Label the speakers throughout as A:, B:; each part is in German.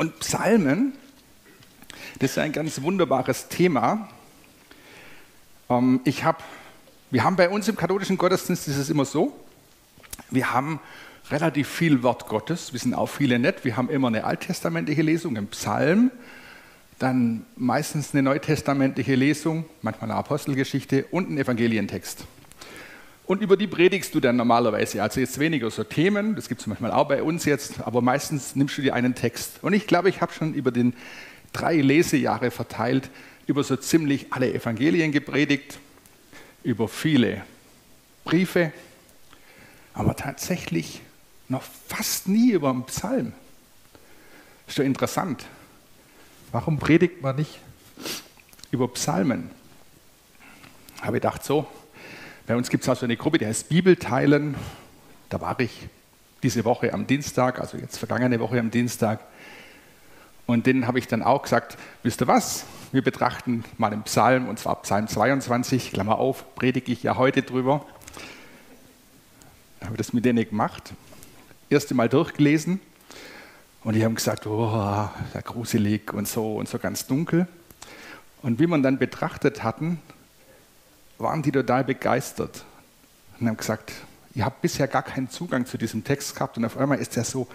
A: Und Psalmen, das ist ein ganz wunderbares Thema. Ähm, ich hab, wir haben bei uns im katholischen Gottesdienst ist es immer so, wir haben relativ viel Wort Gottes, wissen auch viele nicht. Wir haben immer eine alttestamentliche Lesung, einen Psalm, dann meistens eine neutestamentliche Lesung, manchmal eine Apostelgeschichte und einen Evangelientext. Und über die predigst du dann normalerweise. Also jetzt weniger so Themen, das gibt es manchmal auch bei uns jetzt, aber meistens nimmst du dir einen Text. Und ich glaube, ich habe schon über den drei Lesejahre verteilt über so ziemlich alle Evangelien gepredigt, über viele Briefe, aber tatsächlich noch fast nie über einen Psalm. Ist doch interessant. Warum predigt man nicht über Psalmen? Habe ich gedacht, so, bei uns gibt es also eine Gruppe, die heißt Bibelteilen. Da war ich diese Woche am Dienstag, also jetzt vergangene Woche am Dienstag. Und denen habe ich dann auch gesagt, wisst ihr was, wir betrachten mal den Psalm, und zwar Psalm 22, Klammer auf, predige ich ja heute drüber. Da habe ich das mit denen gemacht, erste Mal durchgelesen und die haben gesagt, oh, gruselig und so und so ganz dunkel. Und wie man dann betrachtet hatten, waren die total begeistert und haben gesagt, ihr habt bisher gar keinen Zugang zu diesem Text gehabt und auf einmal ist er so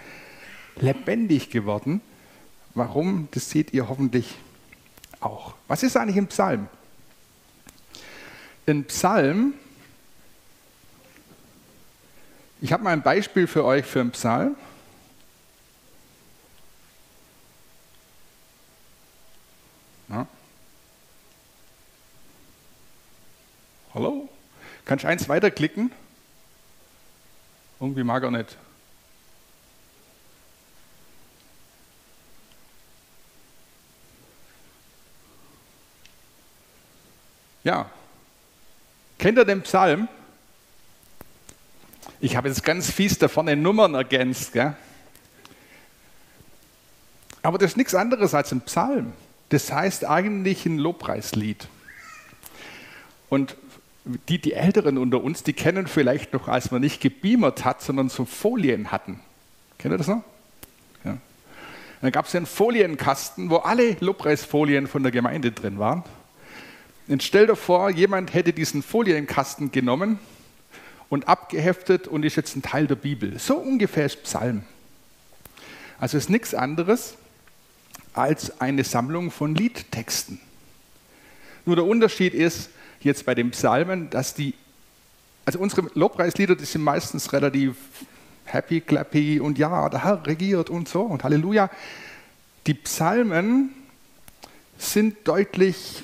A: lebendig geworden. Warum? Das seht ihr hoffentlich auch. Was ist eigentlich ein Psalm? Ein Psalm, ich habe mal ein Beispiel für euch für einen Psalm. Hallo? Kannst du eins weiterklicken? Irgendwie mag er nicht. Ja. Kennt ihr den Psalm? Ich habe jetzt ganz fies da vorne Nummern ergänzt. Gell? Aber das ist nichts anderes als ein Psalm. Das heißt eigentlich ein Lobpreislied. Und die, die Älteren unter uns, die kennen vielleicht noch, als man nicht gebeamert hat, sondern so Folien hatten. Kennt ihr das noch? Ja. Dann gab es einen Folienkasten, wo alle Lobpreisfolien von der Gemeinde drin waren. Und stell dir vor, jemand hätte diesen Folienkasten genommen und abgeheftet und ist jetzt ein Teil der Bibel. So ungefähr ist Psalm. Also ist nichts anderes als eine Sammlung von Liedtexten. Nur der Unterschied ist jetzt bei den Psalmen, dass die, also unsere Lobpreislieder, die sind meistens relativ happy, clappy und ja, der Herr regiert und so und Halleluja. Die Psalmen sind deutlich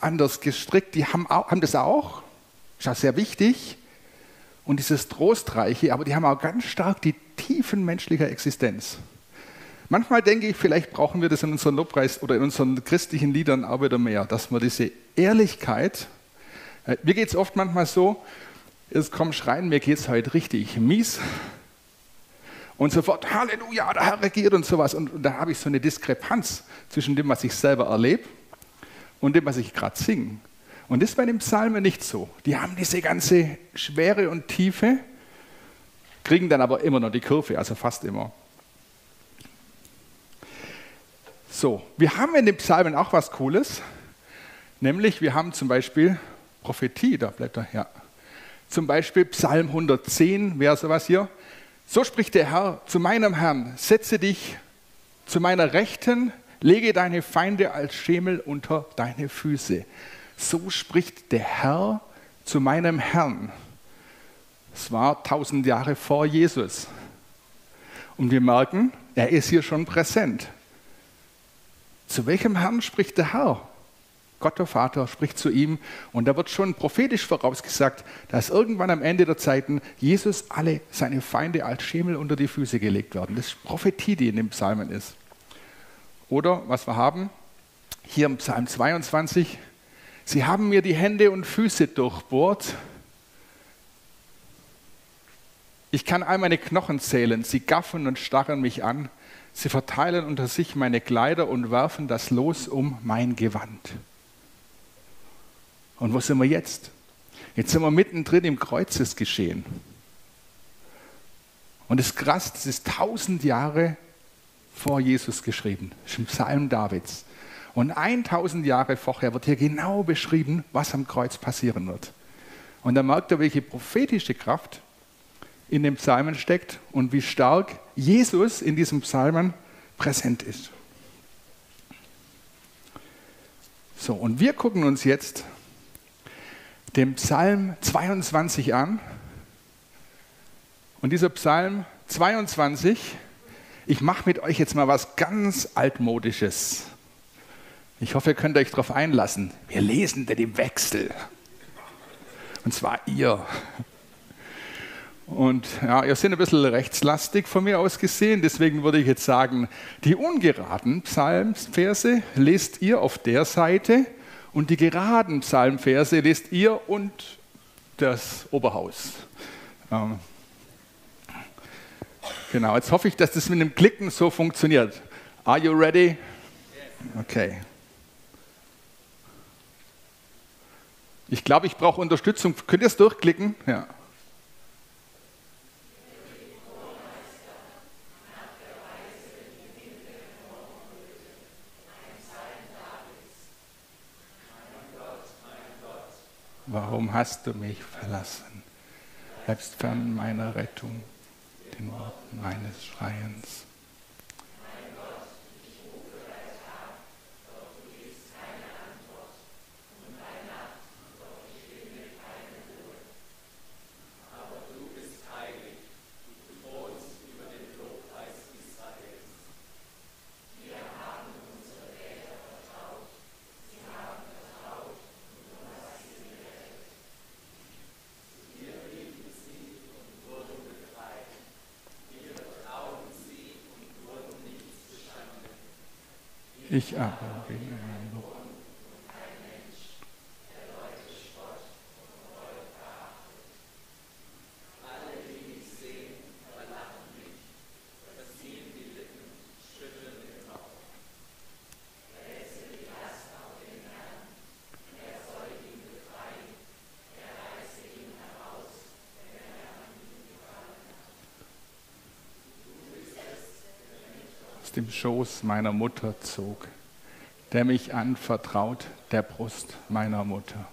A: anders gestrickt, die haben, auch, haben das auch, ist auch sehr wichtig und dieses Trostreiche, aber die haben auch ganz stark die Tiefen menschlicher Existenz. Manchmal denke ich, vielleicht brauchen wir das in unseren Lobpreis oder in unseren christlichen Liedern auch wieder mehr, dass wir diese Ehrlichkeit, mir geht es oft manchmal so, es kommt schreien, mir geht es heute richtig mies und sofort, Halleluja, der Herr regiert und sowas. Und, und da habe ich so eine Diskrepanz zwischen dem, was ich selber erlebe und dem, was ich gerade singe. Und das ist bei den Psalmen nicht so. Die haben diese ganze Schwere und Tiefe, kriegen dann aber immer noch die Kurve, also fast immer. So, wir haben in den Psalmen auch was Cooles, nämlich wir haben zum Beispiel Prophetie, da bleibt er, ja. Zum Beispiel Psalm 110, wer sowas hier? So spricht der Herr zu meinem Herrn, setze dich zu meiner Rechten, lege deine Feinde als Schemel unter deine Füße. So spricht der Herr zu meinem Herrn. Es war tausend Jahre vor Jesus. Und wir merken, er ist hier schon präsent. Zu welchem Herrn spricht der Herr? Gott der Vater spricht zu ihm und da wird schon prophetisch vorausgesagt, dass irgendwann am Ende der Zeiten Jesus alle seine Feinde als Schemel unter die Füße gelegt werden. Das ist Prophetie, die in den Psalmen ist. Oder was wir haben, hier im Psalm 22, sie haben mir die Hände und Füße durchbohrt. Ich kann all meine Knochen zählen, sie gaffen und starren mich an. Sie verteilen unter sich meine Kleider und werfen das Los um mein Gewand. Und wo sind wir jetzt? Jetzt sind wir mittendrin im Kreuzesgeschehen. Und es ist krass, das ist tausend Jahre vor Jesus geschrieben. Das ein Psalm Davids. Und 1000 Jahre vorher wird hier genau beschrieben, was am Kreuz passieren wird. Und da merkt er, welche prophetische Kraft in dem Psalmen steckt und wie stark Jesus in diesem Psalmen präsent ist. So, und wir gucken uns jetzt den Psalm 22 an. Und dieser Psalm 22, ich mache mit euch jetzt mal was ganz altmodisches. Ich hoffe, ihr könnt euch darauf einlassen. Wir lesen den im Wechsel. Und zwar ihr. Und ja, ihr seid ein bisschen rechtslastig von mir aus gesehen, deswegen würde ich jetzt sagen, die ungeraden Psalmverse lest ihr auf der Seite und die geraden Psalmverse lest ihr und das Oberhaus. Ähm, genau, jetzt hoffe ich, dass das mit dem Klicken so funktioniert. Are you ready? Okay. Ich glaube, ich brauche Unterstützung. Könnt ihr es durchklicken? Ja. Warum hast du mich verlassen? Bleibst fern meiner Rettung, den Worten meines Schreiens. Ich aber bin ein Loch. dem Schoß meiner Mutter zog, der mich anvertraut der Brust meiner Mutter.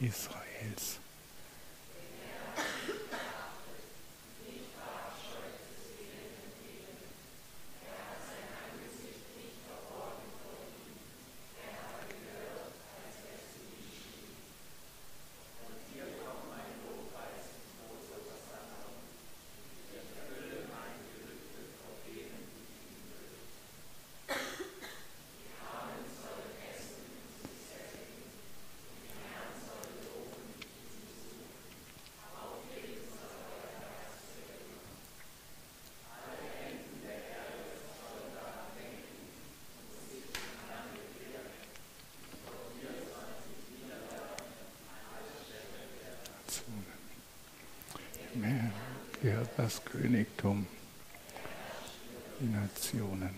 A: Israels. Gehört das Königtum, die Nationen.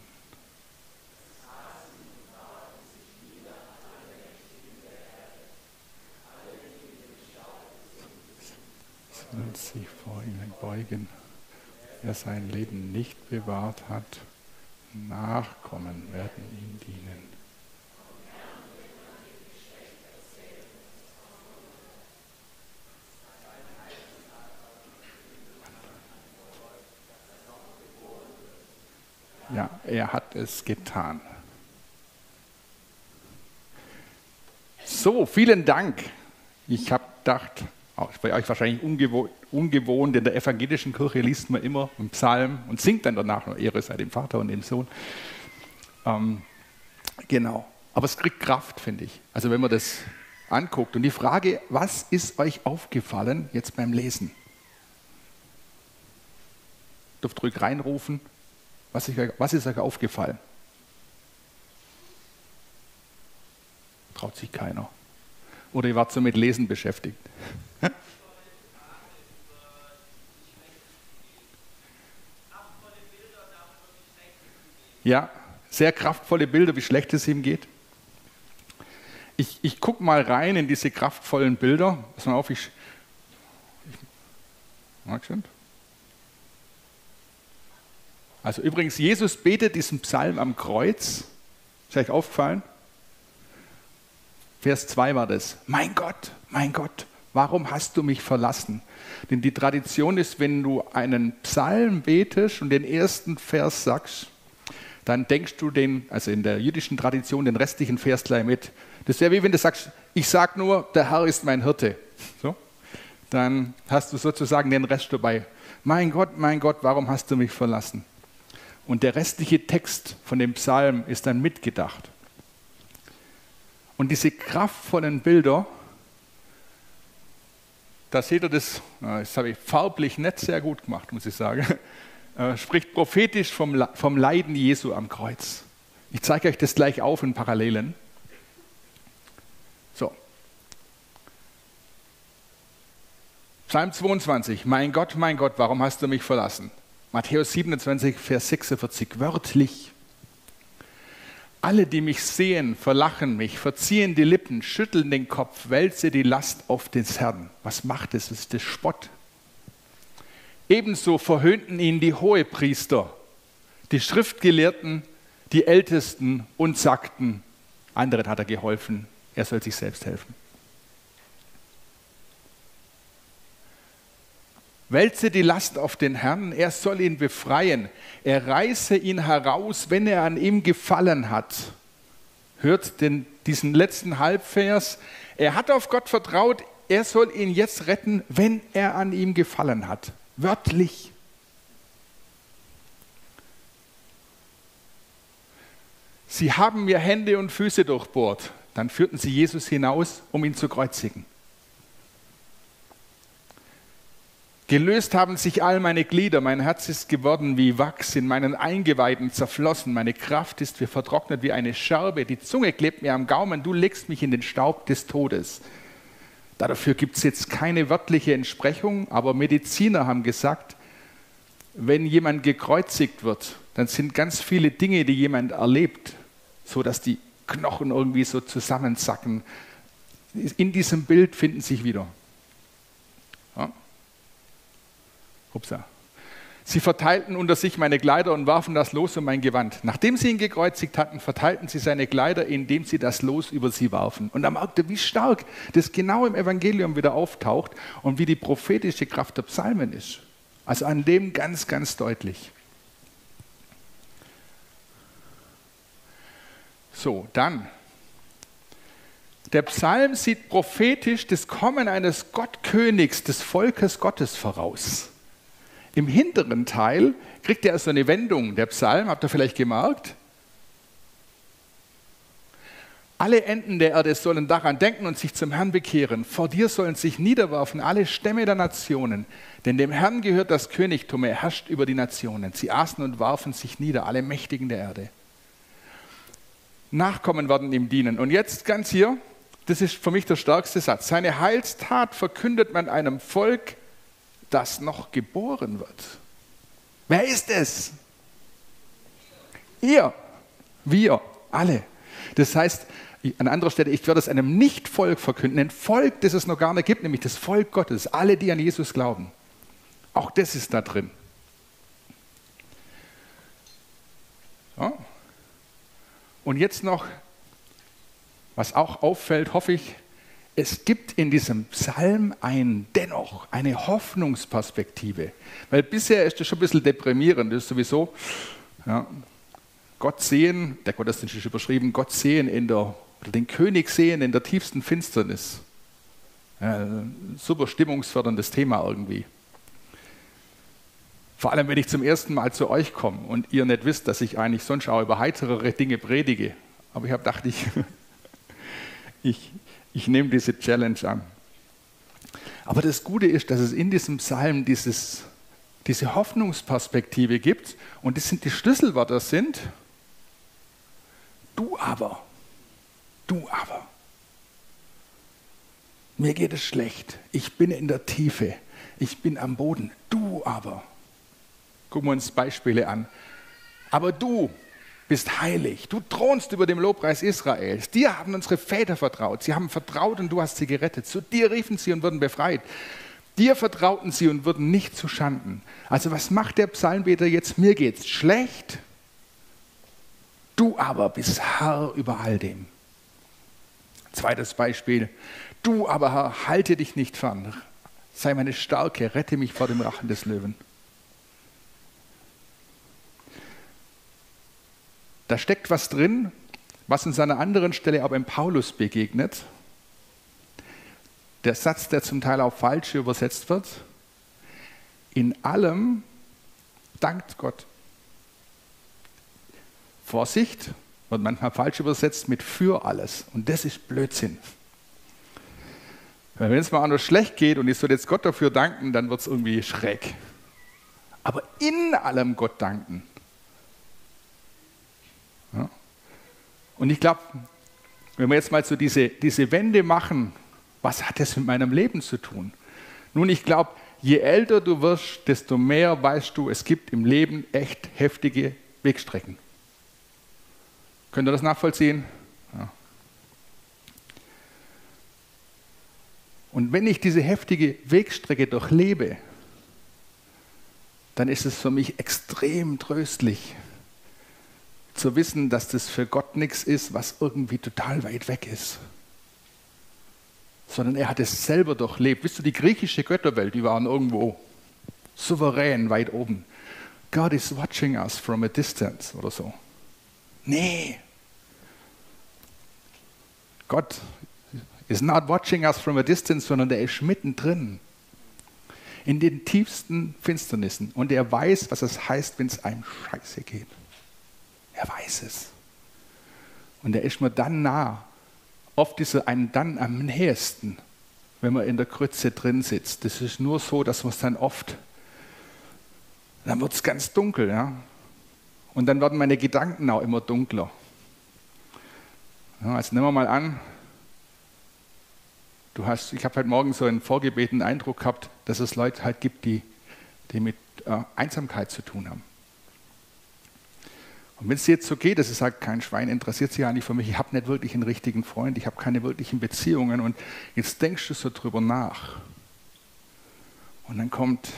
A: Sollen sich vor ihnen beugen. Wer sein Leben nicht bewahrt hat, Nachkommen werden ihm dienen. Ja, er hat es getan. So, vielen Dank. Ich habe gedacht, bei euch wahrscheinlich ungewohnt, ungewohnt, in der evangelischen Kirche liest man immer einen Psalm und singt dann danach noch Ehre sei dem Vater und dem Sohn. Ähm, genau, aber es kriegt Kraft, finde ich. Also wenn man das anguckt. Und die Frage, was ist euch aufgefallen jetzt beim Lesen? Dürft ruhig reinrufen. Was ist, euch, was ist euch aufgefallen? Traut sich keiner. Oder ihr wart so mit Lesen beschäftigt. Ja, sehr kraftvolle Bilder, wie schlecht es ihm geht. Ich, ich gucke mal rein in diese kraftvollen Bilder. Pass mal auf, ich. ich mag schon. Also übrigens, Jesus betet diesen Psalm am Kreuz. Ist euch aufgefallen? Vers 2 war das. Mein Gott, mein Gott, warum hast du mich verlassen? Denn die Tradition ist, wenn du einen Psalm betest und den ersten Vers sagst, dann denkst du den, also in der jüdischen Tradition, den restlichen Vers gleich mit. Das wäre wie wenn du sagst, ich sage nur, der Herr ist mein Hirte. So? Dann hast du sozusagen den Rest dabei. Mein Gott, mein Gott, warum hast du mich verlassen? Und der restliche Text von dem Psalm ist dann mitgedacht. Und diese kraftvollen Bilder, da seht ihr das, das habe ich farblich nicht sehr gut gemacht, muss ich sagen, äh, spricht prophetisch vom, vom Leiden Jesu am Kreuz. Ich zeige euch das gleich auf in Parallelen. So. Psalm 22. Mein Gott, mein Gott, warum hast du mich verlassen? Matthäus 27, Vers 46, wörtlich. Alle, die mich sehen, verlachen mich, verziehen die Lippen, schütteln den Kopf, wälze die Last auf den Herrn. Was macht es? Das ist das Spott. Ebenso verhöhnten ihn die Hohepriester, die Schriftgelehrten, die Ältesten und sagten, anderen hat er geholfen, er soll sich selbst helfen. Wälze die Last auf den Herrn, er soll ihn befreien. Er reiße ihn heraus, wenn er an ihm gefallen hat. Hört den, diesen letzten Halbvers. Er hat auf Gott vertraut, er soll ihn jetzt retten, wenn er an ihm gefallen hat. Wörtlich. Sie haben mir Hände und Füße durchbohrt. Dann führten sie Jesus hinaus, um ihn zu kreuzigen. Gelöst haben sich all meine Glieder, mein Herz ist geworden wie Wachs, in meinen Eingeweiden zerflossen, meine Kraft ist wie vertrocknet wie eine Scherbe, die Zunge klebt mir am Gaumen, du legst mich in den Staub des Todes. Dafür gibt es jetzt keine wörtliche Entsprechung, aber Mediziner haben gesagt, wenn jemand gekreuzigt wird, dann sind ganz viele Dinge, die jemand erlebt, so dass die Knochen irgendwie so zusammensacken. In diesem Bild finden sich wieder. Ja? Upsa. Sie verteilten unter sich meine Kleider und warfen das Los um mein Gewand. Nachdem sie ihn gekreuzigt hatten, verteilten sie seine Kleider, indem sie das Los über sie warfen. Und er merkte, wie stark das genau im Evangelium wieder auftaucht und wie die prophetische Kraft der Psalmen ist. Also an dem ganz, ganz deutlich. So, dann. Der Psalm sieht prophetisch das Kommen eines Gottkönigs, des Volkes Gottes voraus. Im hinteren Teil kriegt er so eine Wendung, der Psalm, habt ihr vielleicht gemerkt? Alle Enden der Erde sollen daran denken und sich zum Herrn bekehren. Vor dir sollen sich niederwerfen alle Stämme der Nationen. Denn dem Herrn gehört das Königtum, er herrscht über die Nationen. Sie aßen und warfen sich nieder, alle Mächtigen der Erde. Nachkommen werden ihm dienen. Und jetzt ganz hier, das ist für mich der stärkste Satz. Seine Heilstat verkündet man einem Volk das noch geboren wird. Wer ist es? Ihr, wir, alle. Das heißt, an anderer Stelle, ich werde es einem Nicht-Volk verkünden, ein Volk, das es noch gar nicht gibt, nämlich das Volk Gottes, alle, die an Jesus glauben. Auch das ist da drin. Ja. Und jetzt noch, was auch auffällt, hoffe ich, es gibt in diesem Psalm ein dennoch eine Hoffnungsperspektive. Weil bisher ist das schon ein bisschen deprimierend, das ist sowieso ja, Gott sehen, der Gottesdienst ist überschrieben, Gott sehen in der, oder den König sehen in der tiefsten Finsternis. Ja, super stimmungsförderndes Thema irgendwie. Vor allem, wenn ich zum ersten Mal zu euch komme und ihr nicht wisst, dass ich eigentlich sonst auch über heiterere Dinge predige. Aber ich habe gedacht, ich, ich, ich nehme diese Challenge an. Aber das Gute ist, dass es in diesem Psalm dieses, diese Hoffnungsperspektive gibt und das sind die Schlüsselwörter sind, du aber, du aber. Mir geht es schlecht, ich bin in der Tiefe, ich bin am Boden, du aber. Gucken wir uns Beispiele an. Aber du bist heilig. Du thronst über dem Lobpreis Israels. Dir haben unsere Väter vertraut. Sie haben vertraut und du hast sie gerettet. Zu dir riefen sie und wurden befreit. Dir vertrauten sie und wurden nicht zu Schanden. Also was macht der Psalmbeter jetzt? Mir geht's schlecht. Du aber bist Herr über all dem. Zweites Beispiel. Du aber Herr, halte dich nicht fern. Sei meine Stärke, rette mich vor dem Rachen des Löwen. Da steckt was drin, was uns an einer anderen Stelle aber im Paulus begegnet. Der Satz, der zum Teil auch falsch übersetzt wird. In allem dankt Gott. Vorsicht, wird manchmal falsch übersetzt mit für alles. Und das ist Blödsinn. Wenn es mal anders schlecht geht und ich soll jetzt Gott dafür danken, dann wird es irgendwie schräg. Aber in allem Gott danken. Und ich glaube, wenn wir jetzt mal so diese, diese Wende machen, was hat das mit meinem Leben zu tun? Nun, ich glaube, je älter du wirst, desto mehr weißt du, es gibt im Leben echt heftige Wegstrecken. Könnt ihr das nachvollziehen? Ja. Und wenn ich diese heftige Wegstrecke durchlebe, dann ist es für mich extrem tröstlich, zu wissen, dass das für Gott nichts ist, was irgendwie total weit weg ist. Sondern er hat es selber durchlebt. Wisst du, die griechische Götterwelt, die waren irgendwo souverän weit oben. God is watching us from a distance oder so. Nee. Gott is not watching us from a distance, sondern er ist mittendrin. In den tiefsten Finsternissen. Und er weiß, was es heißt, wenn es einem scheiße geht. Er weiß es. Und er ist mir dann nah. Oft ist er einem dann am nähesten, wenn man in der Krütze drin sitzt. Das ist nur so, dass man es dann oft, dann wird es ganz dunkel. Ja? Und dann werden meine Gedanken auch immer dunkler. Ja, also nehmen wir mal an, du hast, ich habe heute Morgen so einen vorgebetenen Eindruck gehabt, dass es Leute halt gibt, die, die mit äh, Einsamkeit zu tun haben. Und wenn es jetzt so geht, dass es sagt, kein Schwein interessiert sich eigentlich für mich, ich habe nicht wirklich einen richtigen Freund, ich habe keine wirklichen Beziehungen und jetzt denkst du so drüber nach. Und dann kommt,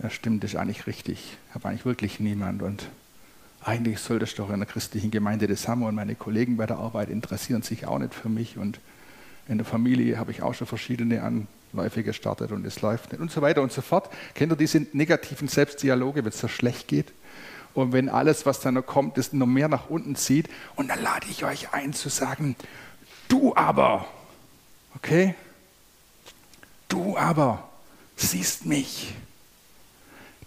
A: ja stimmt, das ist eigentlich richtig, ich habe eigentlich wirklich niemand und eigentlich sollte ich doch in der christlichen Gemeinde das haben und meine Kollegen bei der Arbeit interessieren sich auch nicht für mich und in der Familie habe ich auch schon verschiedene Anläufe gestartet und es läuft nicht und so weiter und so fort. Kennt ihr diese negativen Selbstdialoge, wenn es so schlecht geht? Und wenn alles, was da noch kommt, es noch mehr nach unten zieht, und dann lade ich euch ein zu sagen, du aber, okay? Du aber siehst mich.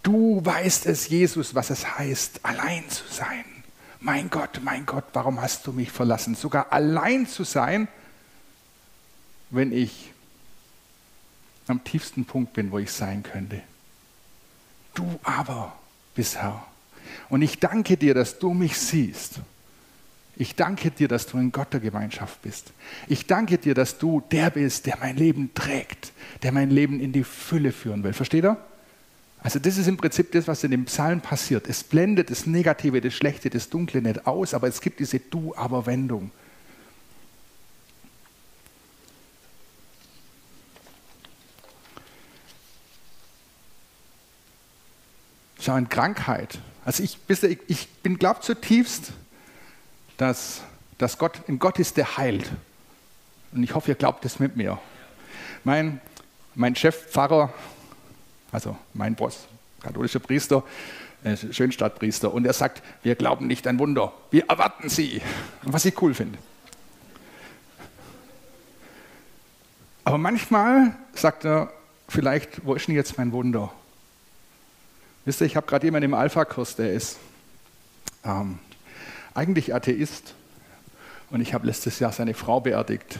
A: Du weißt es, Jesus, was es heißt, allein zu sein. Mein Gott, mein Gott, warum hast du mich verlassen? Sogar allein zu sein, wenn ich am tiefsten Punkt bin, wo ich sein könnte. Du aber bist Herr. Und ich danke dir, dass du mich siehst. Ich danke dir, dass du ein Gott der Gemeinschaft bist. Ich danke dir, dass du der bist, der mein Leben trägt, der mein Leben in die Fülle führen will. Versteht ihr? Also das ist im Prinzip das, was in dem Psalm passiert. Es blendet das Negative, das Schlechte, das Dunkle nicht aus, aber es gibt diese Du-Aber-Wendung. Schau, in Krankheit. Also ich, ich bin, glaube zutiefst, dass, dass Gott ein Gott ist, der heilt. Und ich hoffe, ihr glaubt das mit mir. Mein, mein Chefpfarrer, also mein Boss, katholischer Priester, äh, Schönstadtpriester, und er sagt, wir glauben nicht an Wunder, wir erwarten sie. Was ich cool finde. Aber manchmal sagt er, vielleicht, wo ist denn jetzt mein Wunder? Wisst ihr, ich habe gerade jemanden im Alpha-Kurs, der ist ähm, eigentlich Atheist. Und ich habe letztes Jahr seine Frau beerdigt.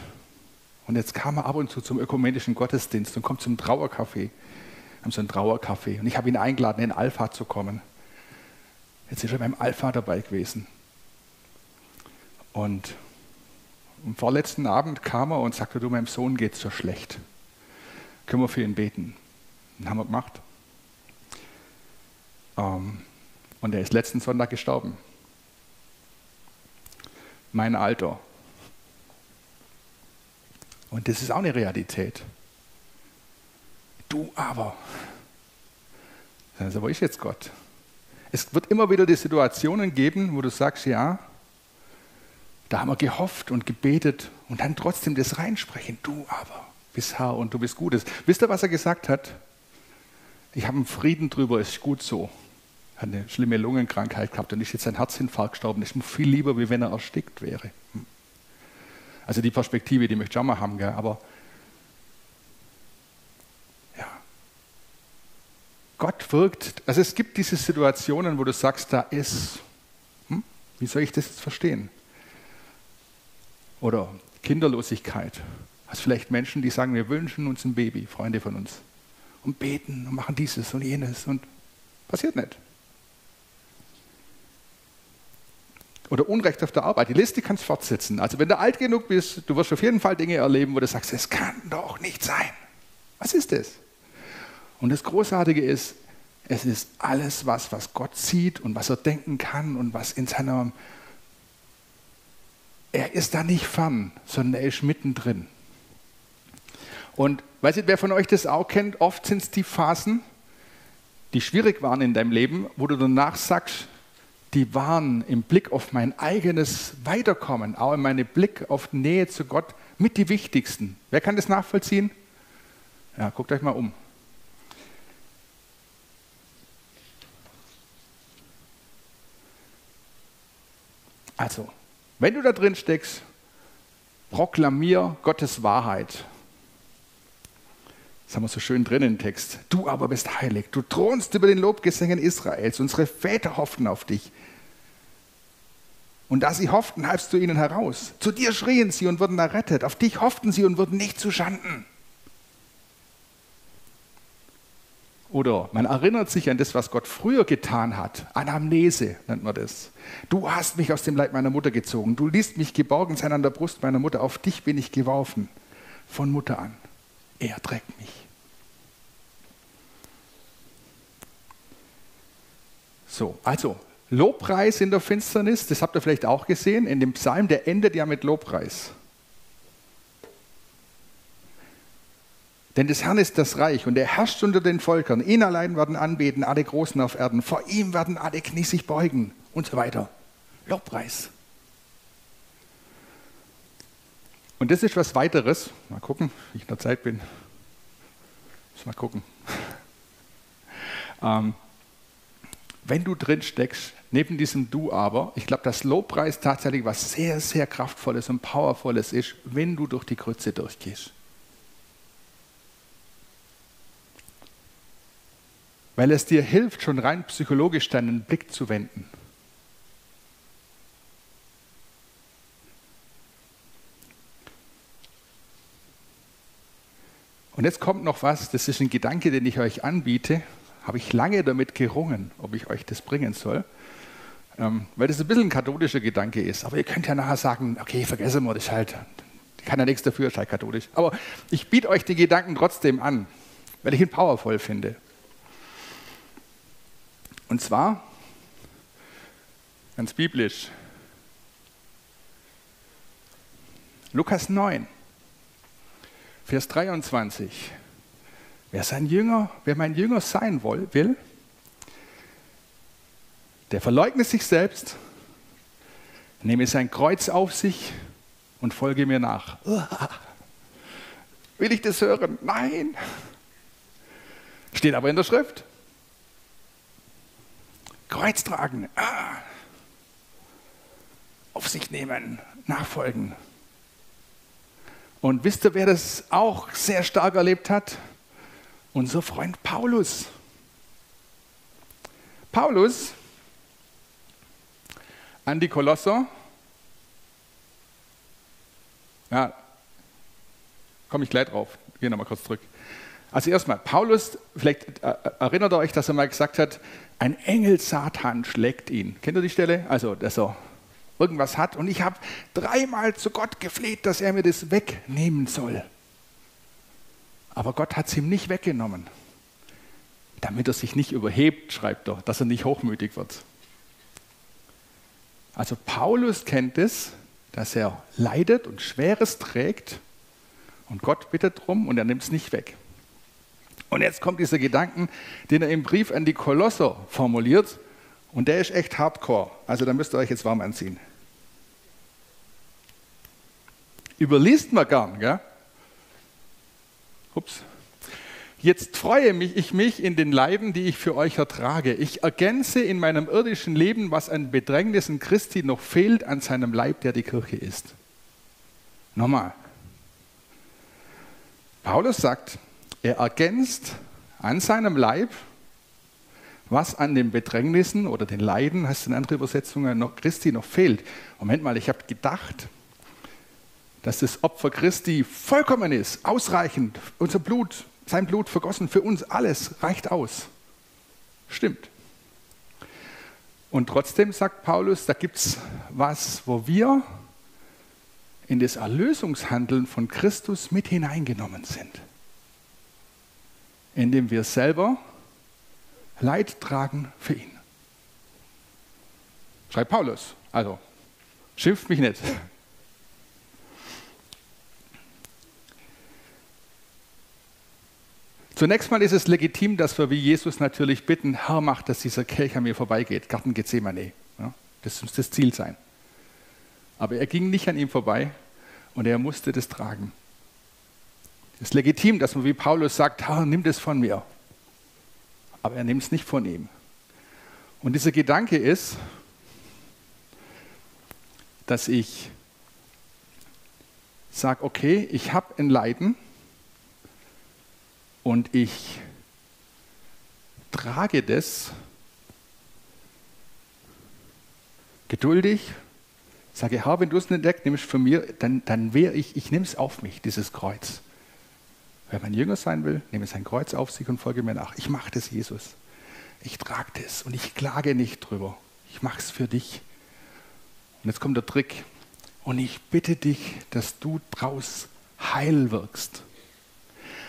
A: Und jetzt kam er ab und zu zum ökumenischen Gottesdienst und kommt zum Trauercafé. Haben so einen Trauercafé. Und ich habe ihn eingeladen, in Alpha zu kommen. Jetzt ist er beim Alpha dabei gewesen. Und am vorletzten Abend kam er und sagte, du, meinem Sohn geht es so schlecht. Können wir für ihn beten? Und haben wir gemacht. Ähm, und er ist letzten Sonntag gestorben. Mein Alter. Und das ist auch eine Realität. Du aber. Also, wo ist jetzt Gott? Es wird immer wieder die Situationen geben, wo du sagst, ja, da haben wir gehofft und gebetet und dann trotzdem das reinsprechen. Du aber bist Herr und du bist Gutes. Wisst ihr, was er gesagt hat? Ich habe einen Frieden drüber, ist gut so hat eine schlimme Lungenkrankheit gehabt und ist jetzt ein Herzinfarkt gestorben. Das ist mir viel lieber, wie wenn er erstickt wäre. Hm. Also die Perspektive, die möchte ich auch mal haben, gell? aber ja. Gott wirkt, also es gibt diese Situationen, wo du sagst, da ist, hm, wie soll ich das jetzt verstehen? Oder Kinderlosigkeit. Also vielleicht Menschen, die sagen, wir wünschen uns ein Baby, Freunde von uns, und beten und machen dieses und jenes und passiert nicht. Oder Unrecht auf der Arbeit. Die Liste kannst du fortsetzen. Also wenn du alt genug bist, du wirst auf jeden Fall Dinge erleben, wo du sagst, es kann doch nicht sein. Was ist das? Und das Großartige ist, es ist alles was, was Gott sieht und was er denken kann und was in seiner... Er ist da nicht fern, sondern er ist mittendrin. Und weiß nicht, wer von euch das auch kennt, oft sind es die Phasen, die schwierig waren in deinem Leben, wo du danach sagst, die waren im Blick auf mein eigenes Weiterkommen, auch in meinem Blick auf Nähe zu Gott mit die wichtigsten. Wer kann das nachvollziehen? Ja, guckt euch mal um. Also, wenn du da drin steckst, proklamier Gottes Wahrheit. Das haben wir so schön drin im Text. Du aber bist heilig. Du thronst über den Lobgesängen Israels. Unsere Väter hofften auf dich. Und da sie hofften, halfst du ihnen heraus. Zu dir schrien sie und wurden errettet. Auf dich hofften sie und wurden nicht zu Schanden. Oder man erinnert sich an das, was Gott früher getan hat. Anamnese nennt man das. Du hast mich aus dem Leib meiner Mutter gezogen. Du ließt mich geborgen sein an der Brust meiner Mutter. Auf dich bin ich geworfen. Von Mutter an. Er trägt mich. So, also Lobpreis in der Finsternis, das habt ihr vielleicht auch gesehen, in dem Psalm, der endet ja mit Lobpreis. Denn des Herrn ist das Reich und er herrscht unter den Völkern. Ihn allein werden anbeten alle Großen auf Erden. Vor ihm werden alle Knie sich beugen und so weiter. Lobpreis. Und das ist was weiteres. Mal gucken, wie ich in der Zeit bin. Muss mal gucken. Ähm, wenn du drin steckst, neben diesem Du aber, ich glaube, dass Lobpreis tatsächlich was sehr, sehr kraftvolles und powervolles ist, wenn du durch die Krütze durchgehst. Weil es dir hilft, schon rein psychologisch deinen Blick zu wenden. Jetzt kommt noch was, das ist ein Gedanke, den ich euch anbiete habe ich lange damit gerungen, ob ich euch das bringen soll. ähm, weil das ein bisschen ein katholischer Gedanke ist. Aber ihr könnt ja nachher sagen, okay, vergessen wir das halt. Ich kann ja nichts dafür, ist halt katholisch. Aber ich biete euch die Gedanken trotzdem an, weil ich ihn powervoll finde. Und zwar, ganz biblisch, Lukas 9, Vers 23. Wer sein Jünger, wer mein Jünger sein will, der verleugnet sich selbst, nehme sein Kreuz auf sich und folge mir nach. Will ich das hören? Nein. Steht aber in der Schrift. Kreuz tragen, ah. auf sich nehmen, nachfolgen. Und wisst ihr, wer das auch sehr stark erlebt hat? Unser Freund Paulus. Paulus an die Kolosser. Ja, komme ich gleich drauf. Gehen nochmal kurz zurück. Also erstmal, Paulus, vielleicht äh, erinnert ihr euch, dass er mal gesagt hat, ein Engel Satan schlägt ihn. Kennt ihr die Stelle? Also, dass er irgendwas hat. Und ich habe dreimal zu Gott gefleht, dass er mir das wegnehmen soll. Aber Gott hat es ihm nicht weggenommen. Damit er sich nicht überhebt, schreibt er, dass er nicht hochmütig wird. Also Paulus kennt es, dass er leidet und Schweres trägt und Gott bittet drum und er nimmt es nicht weg. Und jetzt kommt dieser Gedanken, den er im Brief an die Kolosser formuliert und der ist echt hardcore. Also da müsst ihr euch jetzt warm anziehen. Überliest man gern, gell? Ups. Jetzt freue mich, ich mich in den Leiden, die ich für euch ertrage. Ich ergänze in meinem irdischen Leben, was an Bedrängnissen Christi noch fehlt an seinem Leib, der die Kirche ist. Nochmal. Paulus sagt, er ergänzt an seinem Leib, was an den Bedrängnissen oder den Leiden, du in anderen Übersetzungen, noch Christi noch fehlt. Moment mal, ich habe gedacht, dass das Opfer Christi vollkommen ist, ausreichend, unser Blut sein Blut vergossen für uns alles, reicht aus. Stimmt. Und trotzdem sagt Paulus, da gibt es was, wo wir in das Erlösungshandeln von Christus mit hineingenommen sind. Indem wir selber Leid tragen für ihn. Schreibt Paulus. Also, schimpft mich nicht. Zunächst mal ist es legitim, dass wir wie Jesus natürlich bitten, Herr, mach, dass dieser Kelch an mir vorbeigeht. Garten Gethsemane. Ja, das muss das Ziel sein. Aber er ging nicht an ihm vorbei und er musste das tragen. Es ist legitim, dass man wie Paulus sagt, Herr, nimm das von mir. Aber er nimmt es nicht von ihm. Und dieser Gedanke ist, dass ich sage, okay, ich habe ein Leiden, und ich trage das geduldig, sage, Herr, wenn du es nicht entdeckt, nimmst von mir, dann, dann wäre ich, ich nehme es auf mich, dieses Kreuz. Wer mein Jünger sein will, nehme sein Kreuz auf sich und folge mir nach. Ich mache das, Jesus. Ich trage das und ich klage nicht drüber. Ich mache es für dich. Und jetzt kommt der Trick. Und ich bitte dich, dass du draus heil wirkst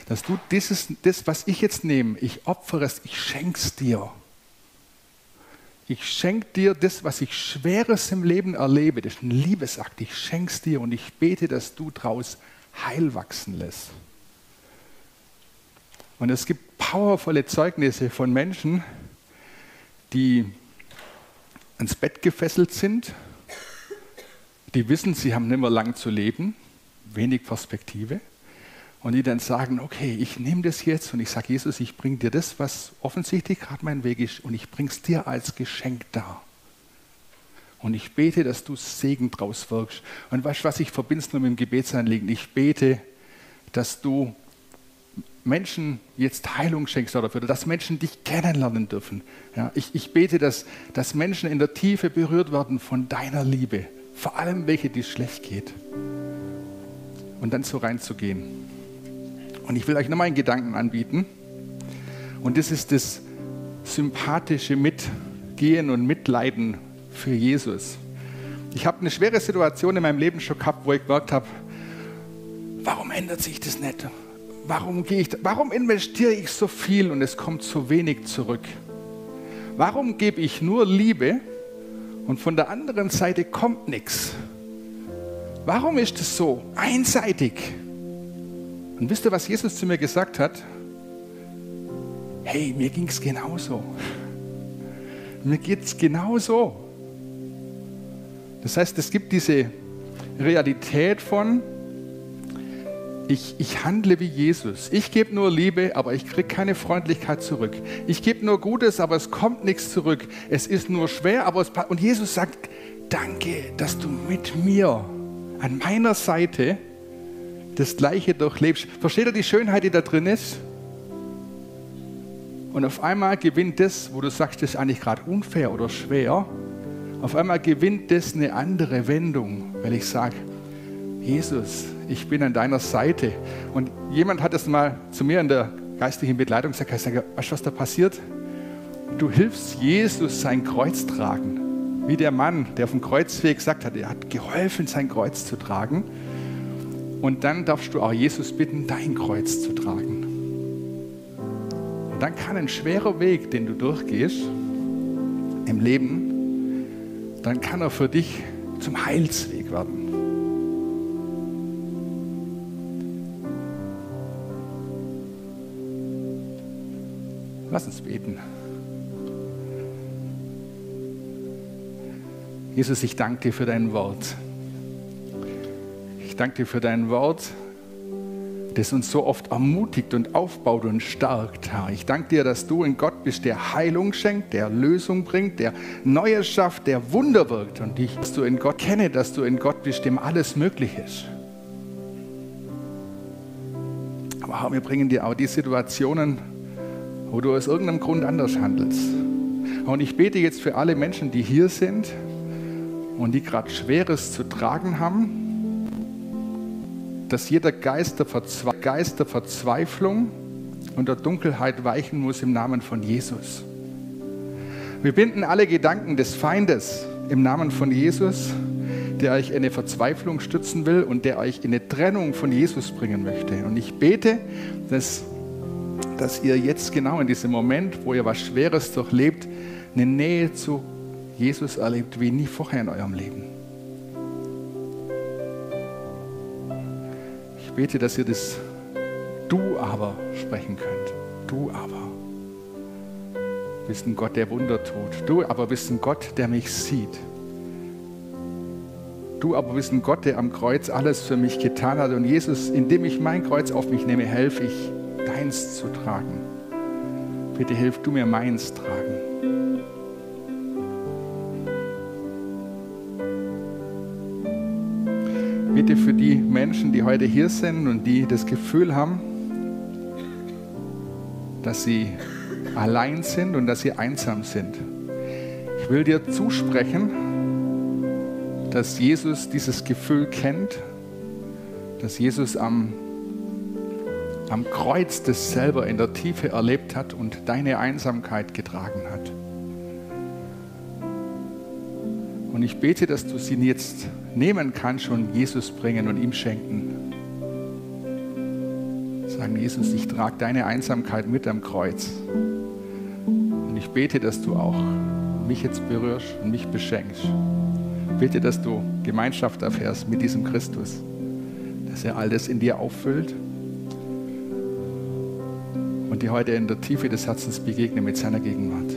A: dass du dieses, das, was ich jetzt nehme, ich opfere es, ich schenke es dir. Ich schenke dir das, was ich Schweres im Leben erlebe. Das ist ein Liebesakt. Ich schenke es dir und ich bete, dass du daraus heil wachsen lässt. Und es gibt powervolle Zeugnisse von Menschen, die ans Bett gefesselt sind, die wissen, sie haben nicht mehr lang zu leben, wenig Perspektive und die dann sagen, okay, ich nehme das jetzt und ich sage, Jesus, ich bringe dir das, was offensichtlich gerade mein Weg ist und ich bringe es dir als Geschenk dar. Und ich bete, dass du Segen draus wirkst. Und weißt du was, ich verbinde nur mit dem Gebetsanliegen. Ich bete, dass du Menschen jetzt Heilung schenkst dafür, dass Menschen dich kennenlernen dürfen. Ja, ich, ich bete, dass, dass Menschen in der Tiefe berührt werden von deiner Liebe, vor allem welche, die schlecht geht. Und dann so reinzugehen. Und ich will euch nochmal einen Gedanken anbieten. Und das ist das sympathische Mitgehen und Mitleiden für Jesus. Ich habe eine schwere Situation in meinem Leben schon gehabt, wo ich gemerkt habe, warum ändert sich das nicht? Warum, gehe ich, warum investiere ich so viel und es kommt so wenig zurück? Warum gebe ich nur Liebe und von der anderen Seite kommt nichts? Warum ist es so einseitig? Und wisst ihr, was Jesus zu mir gesagt hat? Hey, mir ging es genauso. Mir geht es genauso. Das heißt, es gibt diese Realität von, ich, ich handle wie Jesus. Ich gebe nur Liebe, aber ich kriege keine Freundlichkeit zurück. Ich gebe nur Gutes, aber es kommt nichts zurück. Es ist nur schwer, aber es Und Jesus sagt, danke, dass du mit mir an meiner Seite das Gleiche durchlebst. Versteht ihr die Schönheit, die da drin ist? Und auf einmal gewinnt das, wo du sagst, das ist eigentlich gerade unfair oder schwer, auf einmal gewinnt das eine andere Wendung, weil ich sage, Jesus, ich bin an deiner Seite. Und jemand hat es mal zu mir in der geistlichen Begleitung gesagt, ich sage, weißt du, was da passiert? Du hilfst Jesus sein Kreuz tragen. Wie der Mann, der vom Kreuzweg gesagt hat, er hat geholfen, sein Kreuz zu tragen. Und dann darfst du auch Jesus bitten, dein Kreuz zu tragen. Und dann kann ein schwerer Weg, den du durchgehst im Leben, dann kann er für dich zum Heilsweg werden. Lass uns beten. Jesus, ich danke dir für dein Wort. Ich danke dir für dein Wort, das uns so oft ermutigt und aufbaut und stärkt. Ich danke dir, dass du ein Gott bist, der Heilung schenkt, der Lösung bringt, der Neues schafft, der Wunder wirkt. Und ich, dass du in Gott kenne, dass du in Gott bist, dem alles möglich ist. Aber wir bringen dir auch die Situationen, wo du aus irgendeinem Grund anders handelst. Und ich bete jetzt für alle Menschen, die hier sind, und die gerade Schweres zu tragen haben, dass jeder Geist der, Geist der Verzweiflung und der Dunkelheit weichen muss im Namen von Jesus. Wir binden alle Gedanken des Feindes im Namen von Jesus, der euch in eine Verzweiflung stützen will und der euch in eine Trennung von Jesus bringen möchte. Und ich bete, dass, dass ihr jetzt genau in diesem Moment, wo ihr was Schweres durchlebt, eine Nähe zu Jesus erlebt wie nie vorher in eurem Leben. Ich bete, dass ihr das Du aber sprechen könnt. Du aber bist ein Gott, der Wunder tut. Du aber bist ein Gott, der mich sieht. Du aber bist ein Gott, der am Kreuz alles für mich getan hat. Und Jesus, indem ich mein Kreuz auf mich nehme, helfe ich, deins zu tragen. Bitte hilf du mir meins tragen. bitte für die Menschen, die heute hier sind und die das Gefühl haben, dass sie allein sind und dass sie einsam sind. Ich will dir zusprechen, dass Jesus dieses Gefühl kennt, dass Jesus am, am Kreuz das selber in der Tiefe erlebt hat und deine Einsamkeit getragen hat. Und ich bete, dass du sie jetzt nehmen kannst und Jesus bringen und ihm schenken. Sagen, Jesus, ich trage deine Einsamkeit mit am Kreuz. Und ich bete, dass du auch mich jetzt berührst und mich beschenkst. Bitte, dass du Gemeinschaft erfährst mit diesem Christus, dass er all das in dir auffüllt und dir heute in der Tiefe des Herzens begegne mit seiner Gegenwart.